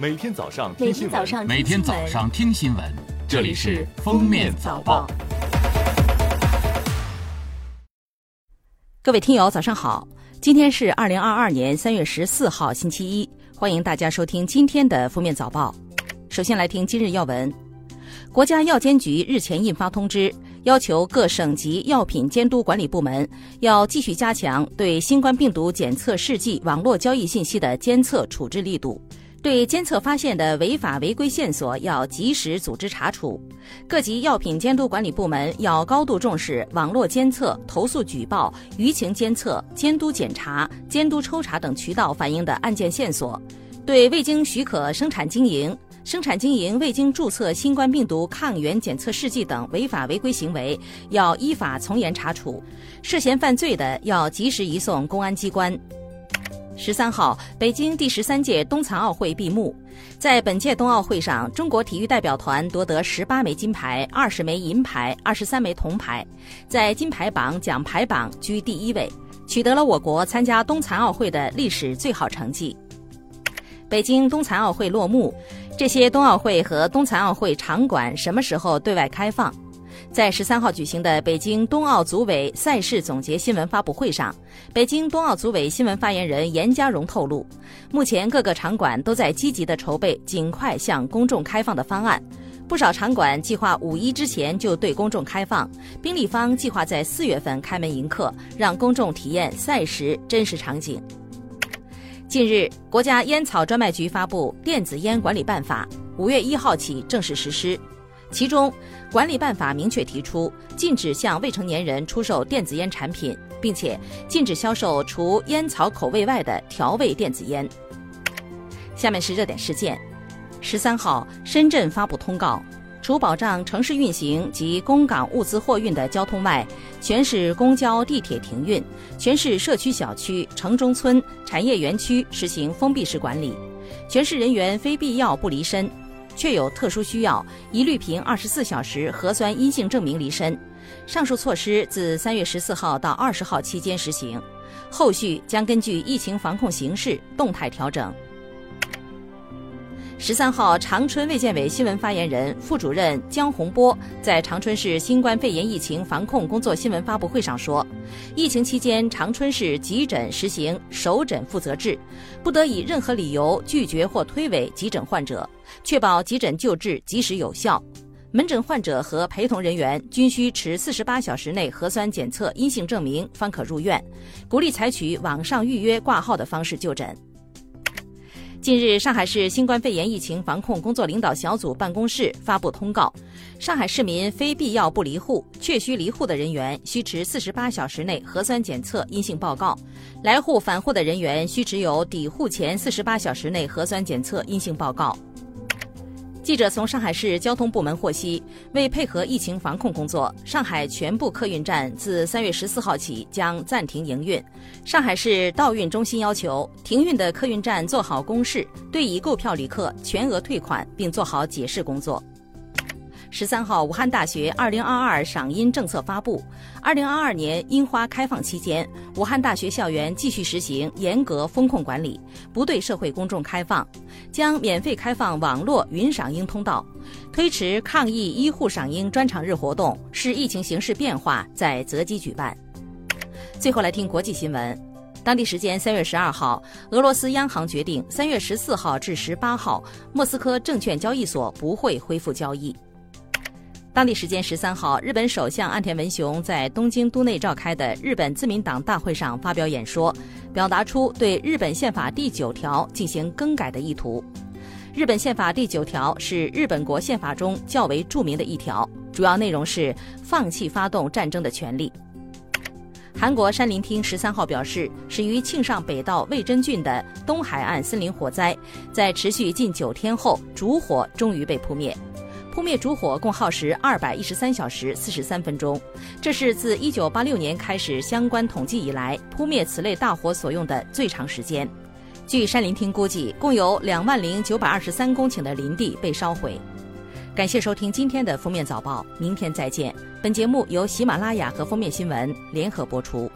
每天早上每听新闻，天早上每天早上听新闻，这里是《封面早报》。各位听友，早上好！今天是二零二二年三月十四号，星期一，欢迎大家收听今天的《封面早报》。首先来听今日要闻：国家药监局日前印发通知，要求各省级药品监督管理部门要继续加强对新冠病毒检测试剂网络交易信息的监测处置力度。对监测发现的违法违规线索，要及时组织查处。各级药品监督管理部门要高度重视网络监测、投诉举报、舆情监测、监督检查、监督抽查等渠道反映的案件线索，对未经许可生产经营、生产经营未经注册新冠病毒抗原检测试剂等违法违规行为，要依法从严查处。涉嫌犯罪的，要及时移送公安机关。十三号，北京第十三届冬残奥会闭幕。在本届冬奥会上，中国体育代表团夺得十八枚金牌、二十枚银牌、二十三枚铜牌，在金牌榜、奖牌榜居第一位，取得了我国参加冬残奥会的历史最好成绩。北京冬残奥会落幕，这些冬奥会和冬残奥会场馆什么时候对外开放？在十三号举行的北京冬奥组委赛事总结新闻发布会上，北京冬奥组委新闻发言人严家荣透露，目前各个场馆都在积极的筹备尽快向公众开放的方案。不少场馆计划五一之前就对公众开放，宾利方计划在四月份开门迎客，让公众体验赛时真实场景。近日，国家烟草专卖局发布《电子烟管理办法》，五月一号起正式实施。其中，管理办法明确提出，禁止向未成年人出售电子烟产品，并且禁止销售除烟草口味外的调味电子烟。下面是热点事件：十三号，深圳发布通告，除保障城市运行及公港物资货运的交通外，全市公交、地铁停运，全市社区小区、城中村、产业园区实行封闭式管理，全市人员非必要不离身。确有特殊需要，一律凭二十四小时核酸阴性证明离身。上述措施自三月十四号到二十号期间实行，后续将根据疫情防控形势动态调整。十三号，长春卫健委新闻发言人、副主任江洪波在长春市新冠肺炎疫情防控工作新闻发布会上说，疫情期间，长春市急诊实行首诊负责制，不得以任何理由拒绝或推诿急诊患者，确保急诊救治及时有效。门诊患者和陪同人员均需持四十八小时内核酸检测阴性证明方可入院，鼓励采取网上预约挂号的方式就诊。近日，上海市新冠肺炎疫情防控工作领导小组办公室发布通告：上海市民非必要不离户，确需离户的人员需持四十八小时内核酸检测阴性报告；来沪返沪的人员需持有抵沪前四十八小时内核酸检测阴性报告。记者从上海市交通部门获悉，为配合疫情防控工作，上海全部客运站自三月十四号起将暂停营运。上海市道运中心要求停运的客运站做好公示，对已购票旅客全额退款，并做好解释工作。十三号，武汉大学二零二二赏樱政策发布。二零二二年樱花开放期间，武汉大学校园继续实行严格风控管理，不对社会公众开放，将免费开放网络云赏樱通道，推迟抗疫医护赏樱专场日活动，视疫情形势变化再择机举办。最后来听国际新闻。当地时间三月十二号，俄罗斯央行决定三月十四号至十八号，莫斯科证券交易所不会恢复交易。当地时间十三号，日本首相岸田文雄在东京都内召开的日本自民党大会上发表演说，表达出对日本宪法第九条进行更改的意图。日本宪法第九条是日本国宪法中较为著名的一条，主要内容是放弃发动战争的权利。韩国山林厅十三号表示，始于庆尚北道魏真郡的东海岸森林火灾，在持续近九天后，主火终于被扑灭。扑灭主火共耗时二百一十三小时四十三分钟，这是自一九八六年开始相关统计以来扑灭此类大火所用的最长时间。据山林厅估计，共有两万零九百二十三公顷的林地被烧毁。感谢收听今天的封面早报，明天再见。本节目由喜马拉雅和封面新闻联合播出。